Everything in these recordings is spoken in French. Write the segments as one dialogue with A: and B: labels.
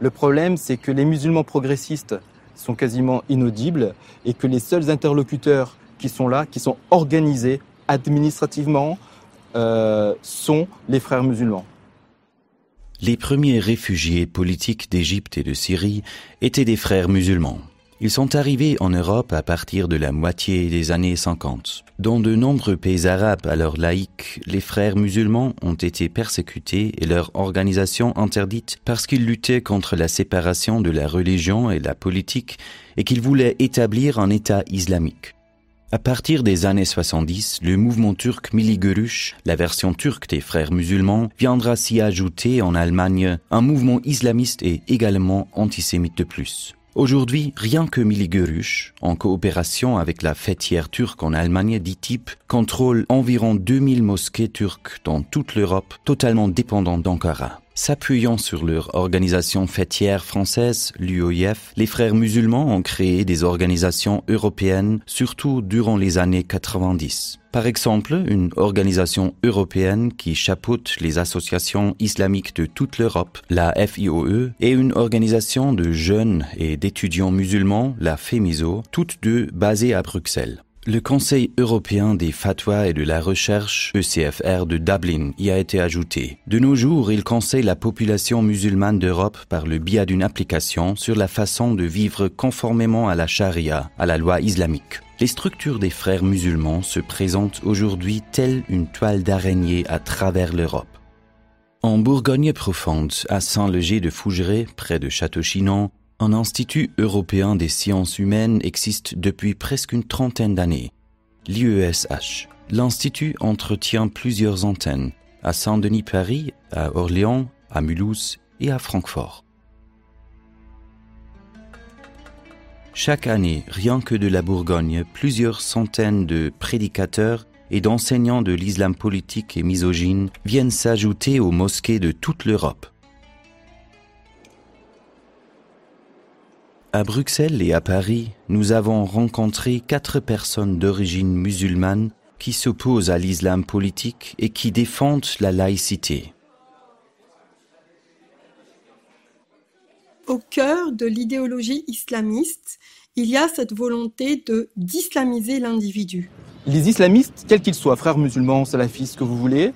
A: Le problème, c'est que les musulmans progressistes sont quasiment inaudibles et que les seuls interlocuteurs qui sont là, qui sont organisés administrativement, euh, sont les frères musulmans.
B: Les premiers réfugiés politiques d'Égypte et de Syrie étaient des frères musulmans. Ils sont arrivés en Europe à partir de la moitié des années 50. Dans de nombreux pays arabes alors laïcs, les frères musulmans ont été persécutés et leur organisation interdite parce qu'ils luttaient contre la séparation de la religion et la politique et qu'ils voulaient établir un État islamique. À partir des années 70, le mouvement turc Miliguruş, la version turque des frères musulmans, viendra s'y ajouter en Allemagne un mouvement islamiste et également antisémite de plus. Aujourd'hui, rien que Miliguruş, en coopération avec la fêtière turque en Allemagne DITIB, contrôle environ 2000 mosquées turques dans toute l'Europe, totalement dépendantes d'Ankara. S'appuyant sur leur organisation fêtière française, l'UOIF, les frères musulmans ont créé des organisations européennes, surtout durant les années 90. Par exemple, une organisation européenne qui chapeaute les associations islamiques de toute l'Europe, la FIOE, et une organisation de jeunes et d'étudiants musulmans, la FEMISO, toutes deux basées à Bruxelles. Le Conseil européen des fatwas et de la recherche, ECFR de Dublin, y a été ajouté. De nos jours, il conseille la population musulmane d'Europe par le biais d'une application sur la façon de vivre conformément à la charia, à la loi islamique. Les structures des frères musulmans se présentent aujourd'hui telle une toile d'araignée à travers l'Europe. En Bourgogne profonde, à Saint-Léger de Fougeray, près de Château-Chinon, un institut européen des sciences humaines existe depuis presque une trentaine d'années, l'IESH. L'institut entretient plusieurs antennes à Saint-Denis-Paris, à Orléans, à Mulhouse et à Francfort. Chaque année, rien que de la Bourgogne, plusieurs centaines de prédicateurs et d'enseignants de l'islam politique et misogyne viennent s'ajouter aux mosquées de toute l'Europe. À Bruxelles et à Paris, nous avons rencontré quatre personnes d'origine musulmane qui s'opposent à l'islam politique et qui défendent la laïcité.
C: Au cœur de l'idéologie islamiste, il y a cette volonté de d'islamiser l'individu.
A: Les islamistes, quels qu'ils soient, frères musulmans, salafistes, que vous voulez,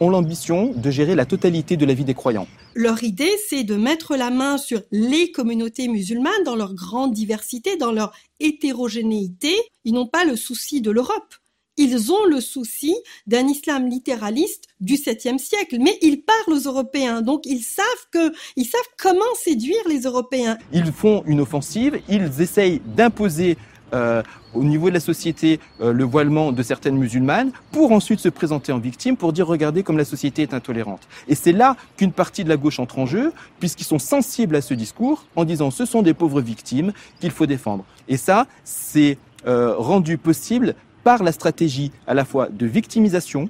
A: ont l'ambition de gérer la totalité de la vie des croyants.
C: Leur idée, c'est de mettre la main sur les communautés musulmanes dans leur grande diversité, dans leur hétérogénéité. Ils n'ont pas le souci de l'Europe. Ils ont le souci d'un islam littéraliste du 7e siècle, mais ils parlent aux Européens, donc ils savent que, ils savent comment séduire les Européens.
A: Ils font une offensive, ils essayent d'imposer euh, au niveau de la société euh, le voilement de certaines musulmanes pour ensuite se présenter en victime pour dire regardez comme la société est intolérante. Et c'est là qu'une partie de la gauche entre en jeu puisqu'ils sont sensibles à ce discours en disant ce sont des pauvres victimes qu'il faut défendre. Et ça, c'est euh, rendu possible par la stratégie à la fois de victimisation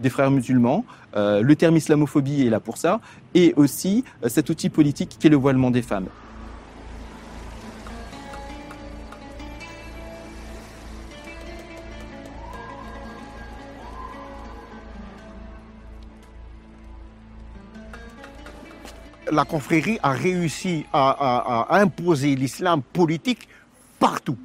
A: des frères musulmans, le terme islamophobie est là pour ça, et aussi cet outil politique qui est le voilement des femmes.
D: La confrérie a réussi à, imposer l'islam politique partout,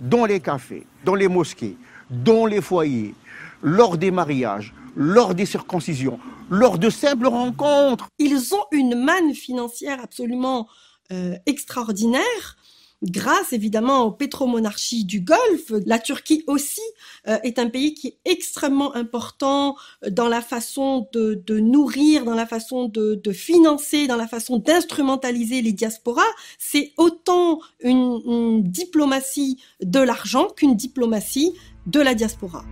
D: dans les cafés, dans les mosquées, dans les foyers, lors des mariages, lors des circoncisions, lors de simples rencontres.
C: Ils ont une manne financière absolument euh, extraordinaire grâce évidemment aux pétromonarchies du Golfe. La Turquie aussi euh, est un pays qui est extrêmement important euh, dans la façon de, nourrir, dans la façon de, financer, dans la façon d'instrumentaliser les diasporas. C'est autant une diplomatie de l'argent qu'une diplomatie de la diaspora.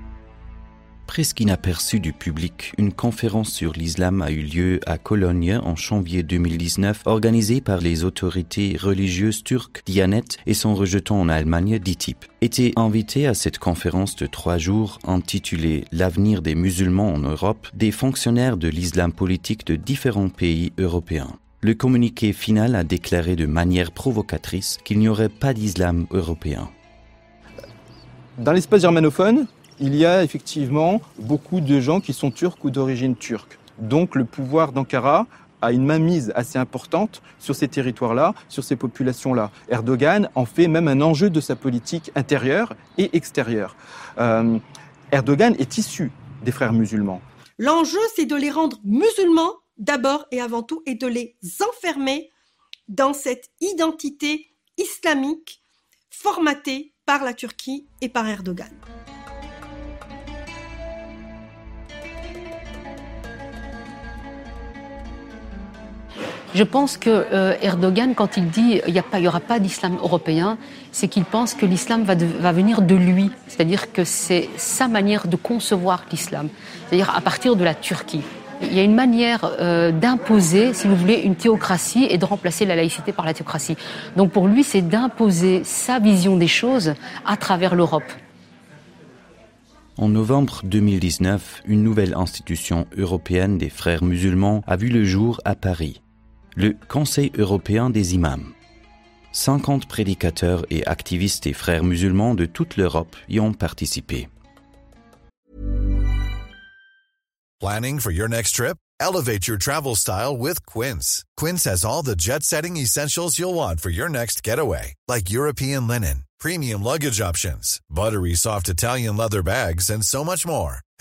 B: Presque inaperçu du public, une conférence sur l'islam a eu lieu à Cologne en janvier 2019, organisée par les autorités religieuses turques Dianet et son rejeton en Allemagne DITIP. Étaient invités à cette conférence de trois jours intitulée L'avenir des musulmans en Europe des fonctionnaires de l'islam politique de différents pays européens. Le communiqué final a déclaré de manière provocatrice qu'il n'y aurait pas d'islam européen.
A: Dans l'espace germanophone, il y a effectivement beaucoup de gens qui sont turcs ou d'origine turque. Donc le pouvoir d'Ankara a une mainmise assez importante sur ces territoires-là, sur ces populations-là. Erdogan en fait même un enjeu de sa politique intérieure et extérieure. Euh, Erdogan est issu des frères musulmans.
C: L'enjeu, c'est de les rendre musulmans d'abord et avant tout et de les enfermer dans cette identité islamique formatée par la Turquie et par Erdogan.
E: Je pense que euh, Erdogan, quand il dit il n'y aura pas d'islam européen, c'est qu'il pense que l'islam va, venir de lui. C'est-à-dire que c'est sa manière de concevoir l'islam. C'est-à-dire à partir de la Turquie. Il y a une manière euh, d'imposer, si vous voulez, une théocratie et de remplacer la laïcité par la théocratie. Donc pour lui, c'est d'imposer sa vision des choses à travers l'Europe.
B: En novembre 2019, une nouvelle institution européenne des frères musulmans a vu le jour à Paris le Conseil européen des imams. 50 prédicateurs et activistes et frères musulmans de toute l'Europe y ont participé.
F: Planning for your next trip? Elevate your travel style with Quince. Quince has all the jet-setting essentials you'll want for your next getaway, like European linen, premium luggage options, buttery soft Italian leather bags, and so much more.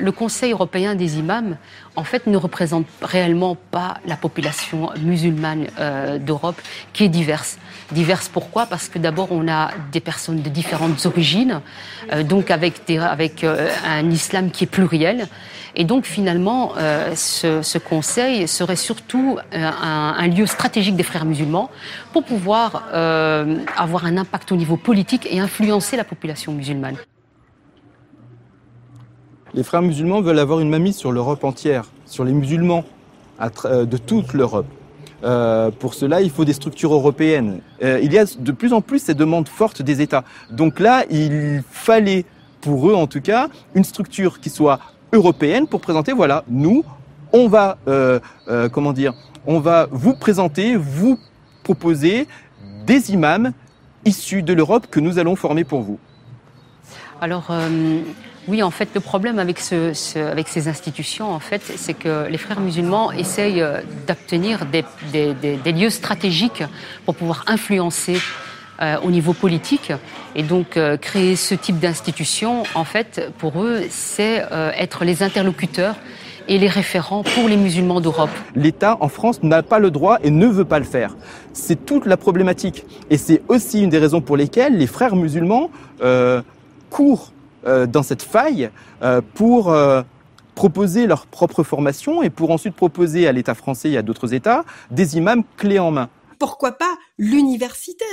E: Le Conseil européen des imams en fait ne représente réellement pas la population musulmane euh, d'Europe qui est diverse. Diverses pourquoi? Parce que d'abord, on a des personnes de différentes origines, euh, donc avec, euh, un islam qui est pluriel. Et donc finalement, ce, conseil serait surtout un, lieu stratégique des frères musulmans pour pouvoir avoir un impact au niveau politique et influencer la population musulmane.
A: Les frères musulmans veulent avoir une mamie sur l'Europe entière, sur les musulmans de toute l'Europe. Euh, pour cela, il faut des structures européennes. Euh, il y a de plus en plus ces demandes fortes des États. Donc là, il fallait, pour eux en tout cas, une structure qui soit européenne pour présenter, voilà, nous, on va, euh, comment dire, on va vous présenter, vous proposer des imams issus de l'Europe que nous allons former pour vous.
E: Alors, oui, en fait, le problème avec, ces institutions, en fait, c'est que les frères musulmans essayent euh, d'obtenir des, lieux stratégiques pour pouvoir influencer euh, au niveau politique. Et donc, euh, créer ce type d'institution, en fait, pour eux, c'est être les interlocuteurs et les référents pour les musulmans d'Europe.
A: L'État en France n'a pas le droit et ne veut pas le faire. C'est toute la problématique. Et c'est aussi une des raisons pour lesquelles les frères musulmans courent dans cette faille euh, pour euh, proposer leur propre formation et pour ensuite proposer à l'État français et à d'autres États des imams clés en main.
C: Pourquoi pas l'universitaire?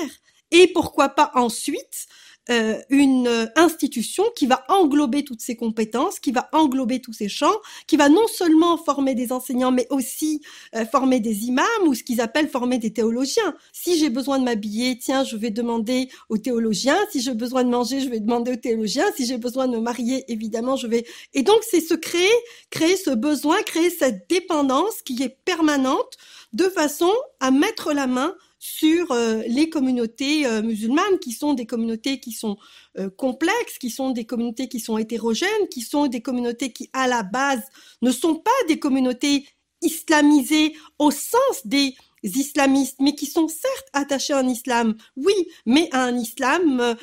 C: Et pourquoi pas ensuite euh, une institution qui va englober toutes ces compétences, qui va englober tous ces champs, qui va non seulement former des enseignants, mais aussi euh, former des imams ou ce qu'ils appellent former des théologiens. Si j'ai besoin de m'habiller, tiens, je vais demander aux théologiens. Si j'ai besoin de manger, je vais demander aux théologiens. Si j'ai besoin de me marier, évidemment, je vais. Et donc, c'est se créer, créer ce besoin, créer cette dépendance qui est permanente de façon à mettre la main sur euh, les communautés euh, musulmanes, qui sont des communautés qui sont euh, complexes, qui sont des communautés qui sont hétérogènes, qui sont des communautés qui, à la base, ne sont pas des communautés islamisées au sens des islamistes, mais qui sont certes attachés à un islam, oui, mais à un islam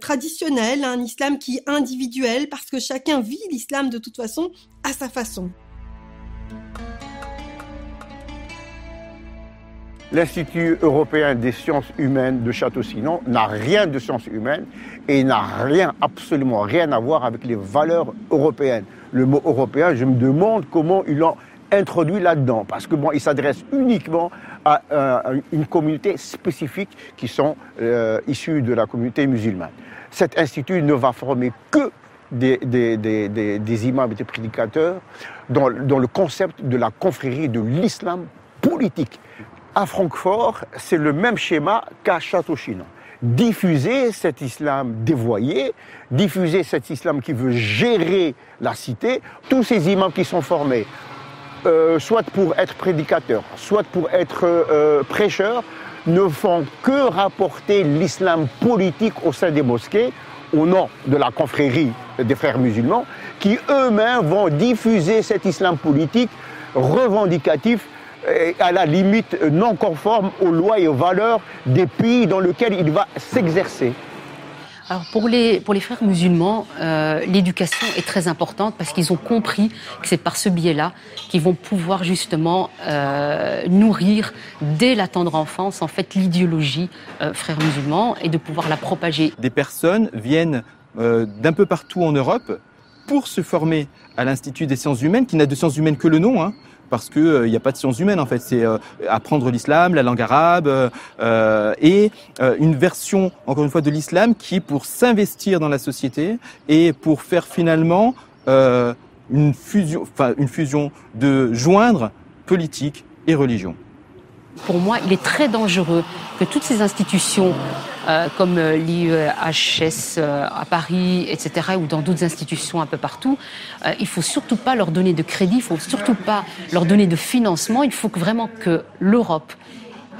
C: traditionnel, un islam qui est individuel, parce que chacun vit l'islam de toute façon à sa façon.
D: l'Institut européen des sciences humaines de Château-Sinon n'a rien de sciences humaines et n'a rien, absolument rien à voir avec les valeurs européennes. Le mot européen, je me demande comment ils l'ont introduit là-dedans, parce que bon, s'adresse uniquement à, une communauté spécifique qui sont euh, issus de la communauté musulmane. Cet institut ne va former que des, des, imams et des prédicateurs dans, dans le concept de la confrérie de l'islam politique à Francfort, c'est le même schéma qu'à Château-Chinon. Diffuser cet islam dévoyé, diffuser cet islam qui veut gérer la cité, tous ces imams qui sont formés, euh, soit pour être prédicateurs, soit pour être euh, prêcheurs, ne font que rapporter l'islam politique au sein des mosquées au nom de la confrérie des frères musulmans, qui eux-mêmes vont diffuser cet islam politique revendicatif à la limite non conforme aux lois et aux valeurs des pays dans lesquels il va s'exercer.
E: Alors pour les, pour les frères musulmans, euh, l'éducation est très importante parce qu'ils ont compris que c'est par ce biais-là qu'ils vont pouvoir justement euh, nourrir dès la tendre enfance en fait l'idéologie euh, frères musulmans et de pouvoir la propager.
A: Des personnes viennent d'un peu partout en Europe pour se former à l'Institut des sciences humaines, qui n'a de sciences humaines que le nom, hein, parce qu'il n'y euh, a pas de sciences humaines en fait. C'est euh, apprendre l'islam, la langue arabe euh, et une version, encore une fois, de l'islam qui est pour s'investir dans la société et pour faire finalement une fusion, enfin une fusion de joindre politique et religion.
E: Pour moi, il est très dangereux que toutes ces institutions euh, comme euh, l'IEHS euh, à Paris, etc., ou dans d'autres institutions un peu partout, il faut surtout pas leur donner de crédit, il faut surtout pas leur donner de financement. Il faut vraiment que l'Europe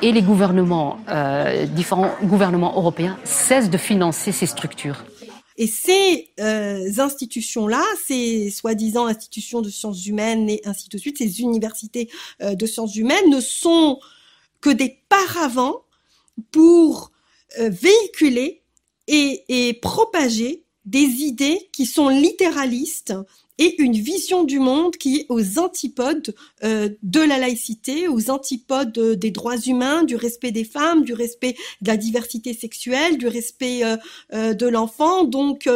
E: et les gouvernements, différents gouvernements européens, cessent de financer ces structures.
C: Et ces institutions-là, ces soi-disant institutions de sciences humaines et ainsi de suite, ces universités de sciences humaines ne sont que des paravents pour euh, véhiculer et, propager des idées qui sont littéralistes et une vision du monde qui est aux antipodes euh, de la laïcité, aux antipodes des droits humains, du respect des femmes, du respect de la diversité sexuelle, du respect euh, de l'enfant. Donc,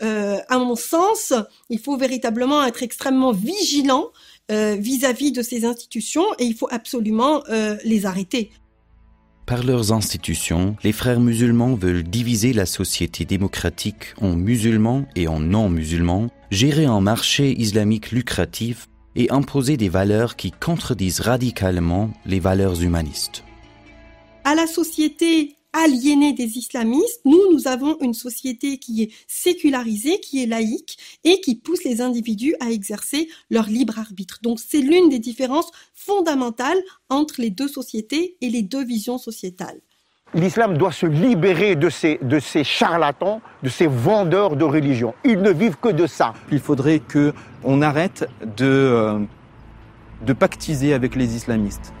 C: à mon sens, il faut véritablement être extrêmement vigilant vis-à-vis -vis de ces institutions et il faut absolument les arrêter.
B: Par leurs institutions, les frères musulmans veulent diviser la société démocratique en musulmans et en non-musulmans, gérer un marché islamique lucratif et imposer des valeurs qui contredisent radicalement les valeurs humanistes.
C: À la société aliénée des islamistes, nous, nous avons une société qui est sécularisée, qui est laïque et qui pousse les individus à exercer leur libre arbitre. Donc c'est l'une des différences fondamentales entre les deux sociétés et les deux visions sociétales.
D: L'islam doit se libérer de ces, de ces charlatans, de ces vendeurs de religion. Ils ne vivent que de ça.
A: Il faudrait qu'on arrête de, euh, de pactiser avec les islamistes.